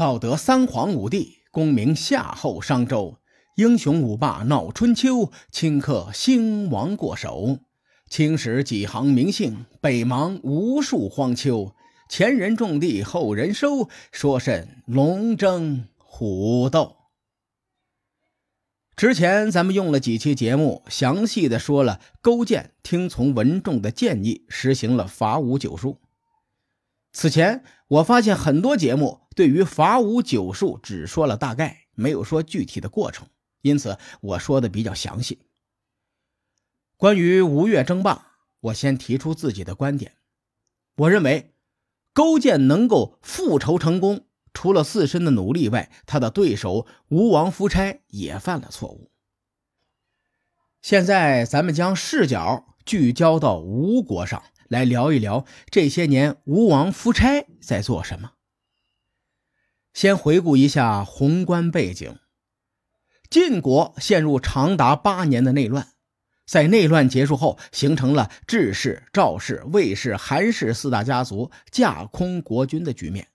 道德三皇五帝，功名夏后商周，英雄五霸闹春秋，顷刻兴亡过手。青史几行名姓，北邙无数荒丘。前人种地，后人收，说甚龙争虎斗？之前咱们用了几期节目，详细的说了勾践听从文仲的建议，实行了伐吴九术。此前我发现很多节目对于伐吴九术只说了大概，没有说具体的过程，因此我说的比较详细。关于吴越争霸，我先提出自己的观点。我认为勾践能够复仇成功，除了自身的努力外，他的对手吴王夫差也犯了错误。现在咱们将视角聚焦到吴国上。来聊一聊这些年吴王夫差在做什么。先回顾一下宏观背景：晋国陷入长达八年的内乱，在内乱结束后，形成了智氏、赵氏、魏氏、韩氏四大家族架空国君的局面。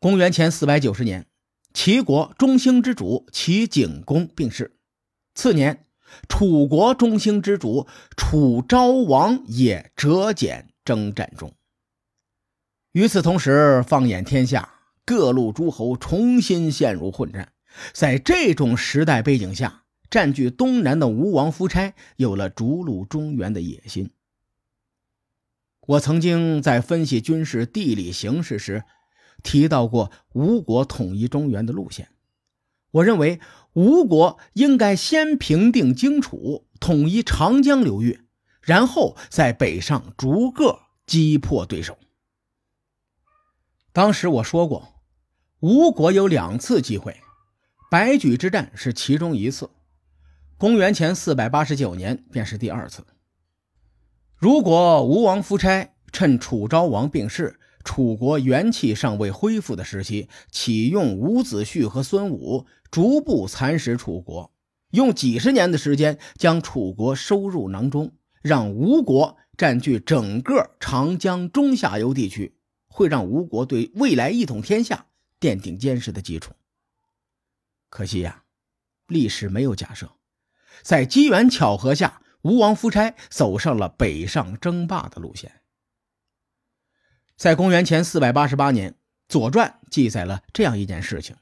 公元前四百九十年，齐国中兴之主齐景公病逝，次年。楚国中兴之主楚昭王也折减征战中。与此同时，放眼天下，各路诸侯重新陷入混战。在这种时代背景下，占据东南的吴王夫差有了逐鹿中原的野心。我曾经在分析军事地理形势时，提到过吴国统一中原的路线。我认为。吴国应该先平定荆楚，统一长江流域，然后在北上逐个击破对手。当时我说过，吴国有两次机会，白举之战是其中一次，公元前四百八十九年便是第二次。如果吴王夫差趁楚昭王病逝，楚国元气尚未恢复的时期，启用伍子胥和孙武。逐步蚕食楚国，用几十年的时间将楚国收入囊中，让吴国占据整个长江中下游地区，会让吴国对未来一统天下奠定坚实的基础。可惜呀，历史没有假设，在机缘巧合下，吴王夫差走上了北上争霸的路线。在公元前四百八十八年，《左传》记载了这样一件事情。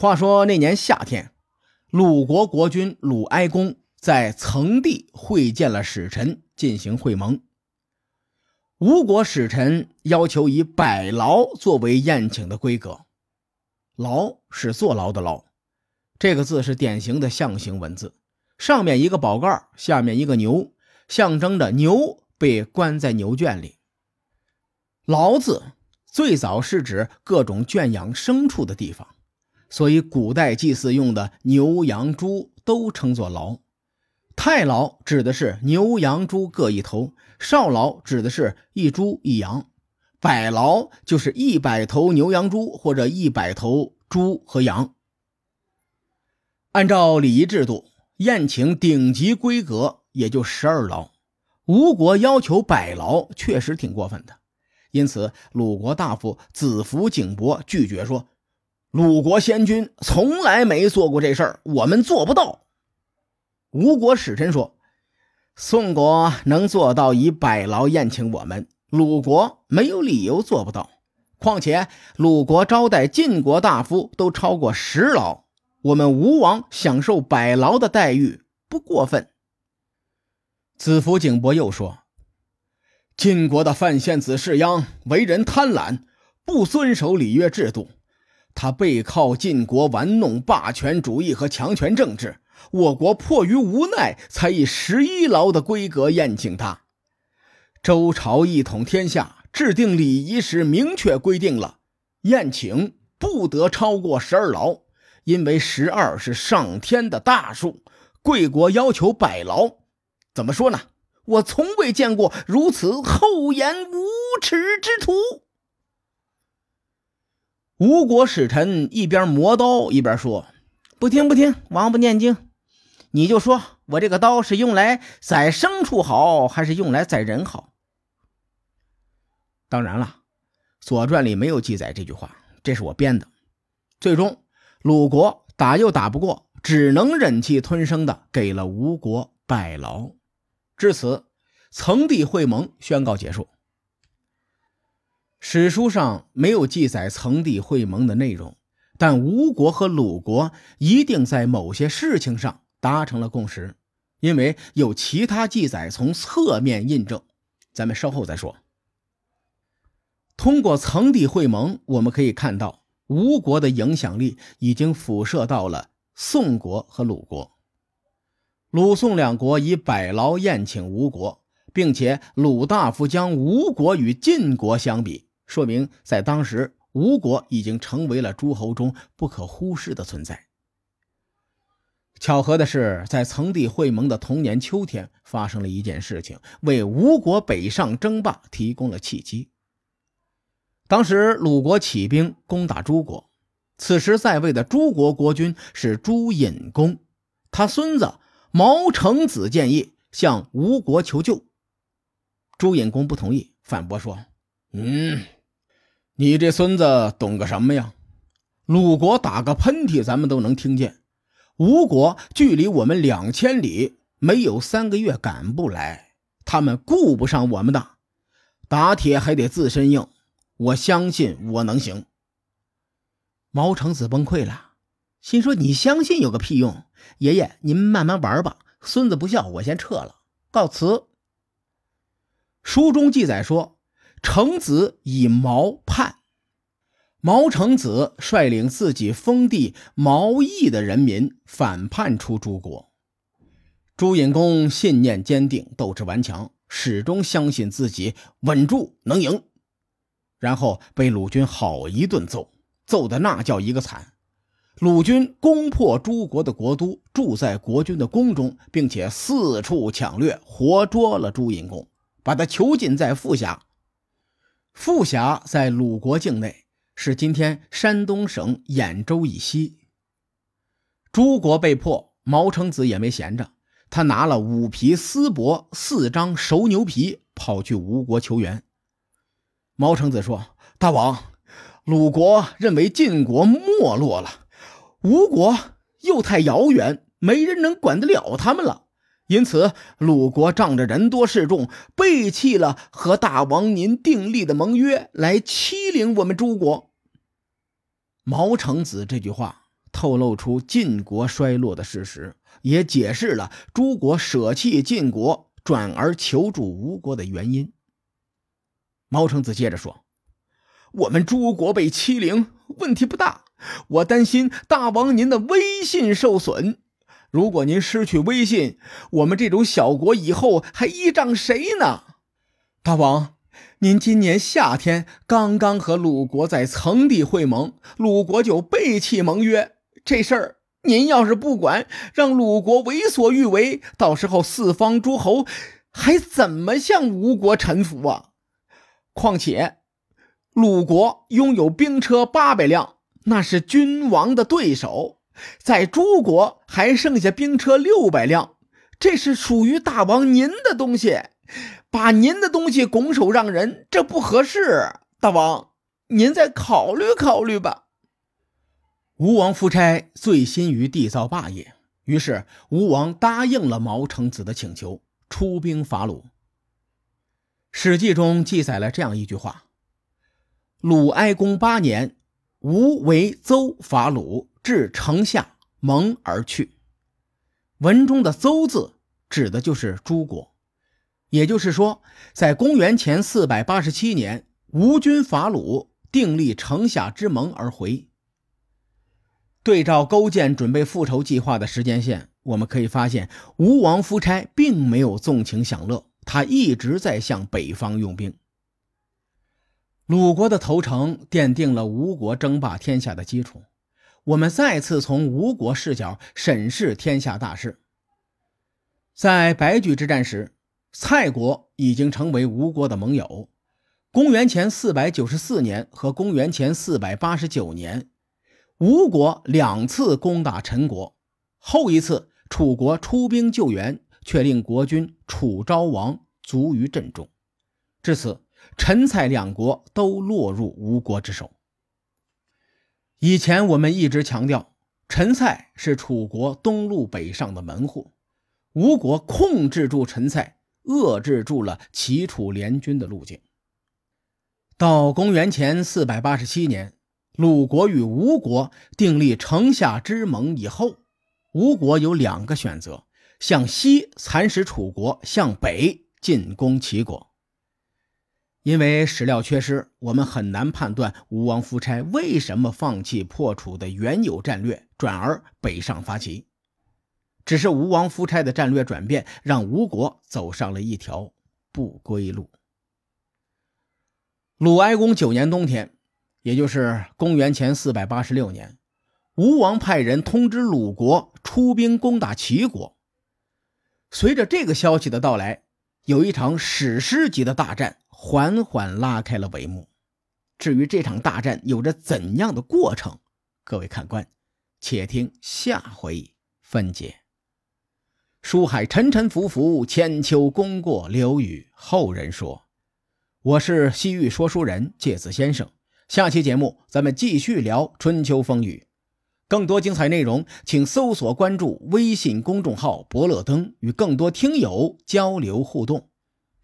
话说那年夏天，鲁国国君鲁哀公在曾地会见了使臣，进行会盟。吴国使臣要求以百劳作为宴请的规格，劳是坐牢的牢，这个字是典型的象形文字，上面一个宝盖，下面一个牛，象征着牛被关在牛圈里。牢字最早是指各种圈养牲畜的地方。所以，古代祭祀用的牛、羊、猪都称作牢。太牢指的是牛、羊、猪各一头，少牢指的是一猪一羊，百牢就是一百头牛、羊、猪或者一百头猪和羊。按照礼仪制度，宴请顶级规格也就十二牢。吴国要求百牢，确实挺过分的。因此，鲁国大夫子服景伯拒绝说。鲁国先君从来没做过这事儿，我们做不到。吴国使臣说：“宋国能做到以百劳宴请我们，鲁国没有理由做不到。况且鲁国招待晋国大夫都超过十劳，我们吴王享受百劳的待遇不过分。”子服景伯又说：“晋国的范献子士鞅为人贪婪，不遵守礼乐制度。”他背靠晋国，玩弄霸权主义和强权政治。我国迫于无奈，才以十一牢的规格宴请他。周朝一统天下，制定礼仪时明确规定了，宴请不得超过十二牢，因为十二是上天的大数。贵国要求百牢，怎么说呢？我从未见过如此厚颜无耻之徒。吴国使臣一边磨刀一边说：“不听不听，王不念经！你就说我这个刀是用来宰牲畜好，还是用来宰人好？”当然了，《左传》里没有记载这句话，这是我编的。最终，鲁国打又打不过，只能忍气吞声的给了吴国败劳。至此，曾地会盟宣告结束。史书上没有记载曾地会盟的内容，但吴国和鲁国一定在某些事情上达成了共识，因为有其他记载从侧面印证。咱们稍后再说。通过曾地会盟，我们可以看到吴国的影响力已经辐射到了宋国和鲁国。鲁宋两国以百劳宴请吴国，并且鲁大夫将吴国与晋国相比。说明，在当时，吴国已经成为了诸侯中不可忽视的存在。巧合的是，在曾地会盟的同年秋天，发生了一件事情，为吴国北上争霸提供了契机。当时，鲁国起兵攻打朱国，此时在位的朱国国君是朱隐公，他孙子毛成子建议向吴国求救。朱隐公不同意，反驳说：“嗯。”你这孙子懂个什么呀？鲁国打个喷嚏，咱们都能听见。吴国距离我们两千里，没有三个月赶不来。他们顾不上我们的，打铁还得自身硬。我相信我能行。毛成子崩溃了，心说：“你相信有个屁用！爷爷，您慢慢玩吧。孙子不孝，我先撤了，告辞。”书中记载说。成子以毛叛，毛成子率领自己封地毛邑的人民反叛出诸国。朱隐公信念坚定，斗志顽强，始终相信自己稳住能赢。然后被鲁军好一顿揍，揍的那叫一个惨。鲁军攻破诸国的国都，住在国君的宫中，并且四处抢掠，活捉了朱隐公，把他囚禁在富峡。富峡在鲁国境内，是今天山东省兖州以西。诸国被迫，毛成子也没闲着，他拿了五匹丝帛、四张熟牛皮，跑去吴国求援。毛成子说：“大王，鲁国认为晋国没落了，吴国又太遥远，没人能管得了他们了。”因此，鲁国仗着人多势众，背弃了和大王您订立的盟约，来欺凌我们诸国。毛成子这句话透露出晋国衰落的事实，也解释了诸国舍弃晋国，转而求助吴国的原因。毛成子接着说：“我们诸国被欺凌，问题不大，我担心大王您的威信受损。”如果您失去威信，我们这种小国以后还依仗谁呢？大王，您今年夏天刚刚和鲁国在曾地会盟，鲁国就背弃盟约，这事儿您要是不管，让鲁国为所欲为，到时候四方诸侯还怎么向吴国臣服啊？况且，鲁国拥有兵车八百辆，那是君王的对手。在诸国还剩下兵车六百辆，这是属于大王您的东西，把您的东西拱手让人，这不合适。大王，您再考虑考虑吧。吴王夫差醉心于缔造霸业，于是吴王答应了毛成子的请求，出兵伐鲁。《史记》中记载了这样一句话：“鲁哀公八年，吴为邹伐鲁。”至城下，蒙而去。文中的“邹”字指的就是诸国，也就是说，在公元前四百八十七年，吴军伐鲁，订立城下之盟而回。对照勾践准备复仇计划的时间线，我们可以发现，吴王夫差并没有纵情享乐，他一直在向北方用兵。鲁国的投诚奠定了吴国争霸天下的基础。我们再次从吴国视角审视天下大事。在白举之战时，蔡国已经成为吴国的盟友。公元前四百九十四年和公元前四百八十九年，吴国两次攻打陈国，后一次楚国出兵救援，却令国君楚昭王卒于阵中。至此，陈蔡两国都落入吴国之手。以前我们一直强调，陈蔡是楚国东路北上的门户，吴国控制住陈蔡，遏制住了齐楚联军的路径。到公元前四百八十七年，鲁国与吴国订立城下之盟以后，吴国有两个选择：向西蚕食楚国，向北进攻齐国。因为史料缺失，我们很难判断吴王夫差为什么放弃破楚的原有战略，转而北上伐齐。只是吴王夫差的战略转变，让吴国走上了一条不归路。鲁哀公九年冬天，也就是公元前四百八十六年，吴王派人通知鲁国出兵攻打齐国。随着这个消息的到来，有一场史诗级的大战缓缓拉开了帷幕。至于这场大战有着怎样的过程，各位看官，且听下回分解。书海沉沉浮浮，千秋功过留与后人说。我是西域说书人介子先生，下期节目咱们继续聊春秋风雨，更多精彩内容，请搜索关注微信公众号“伯乐灯”，与更多听友交流互动。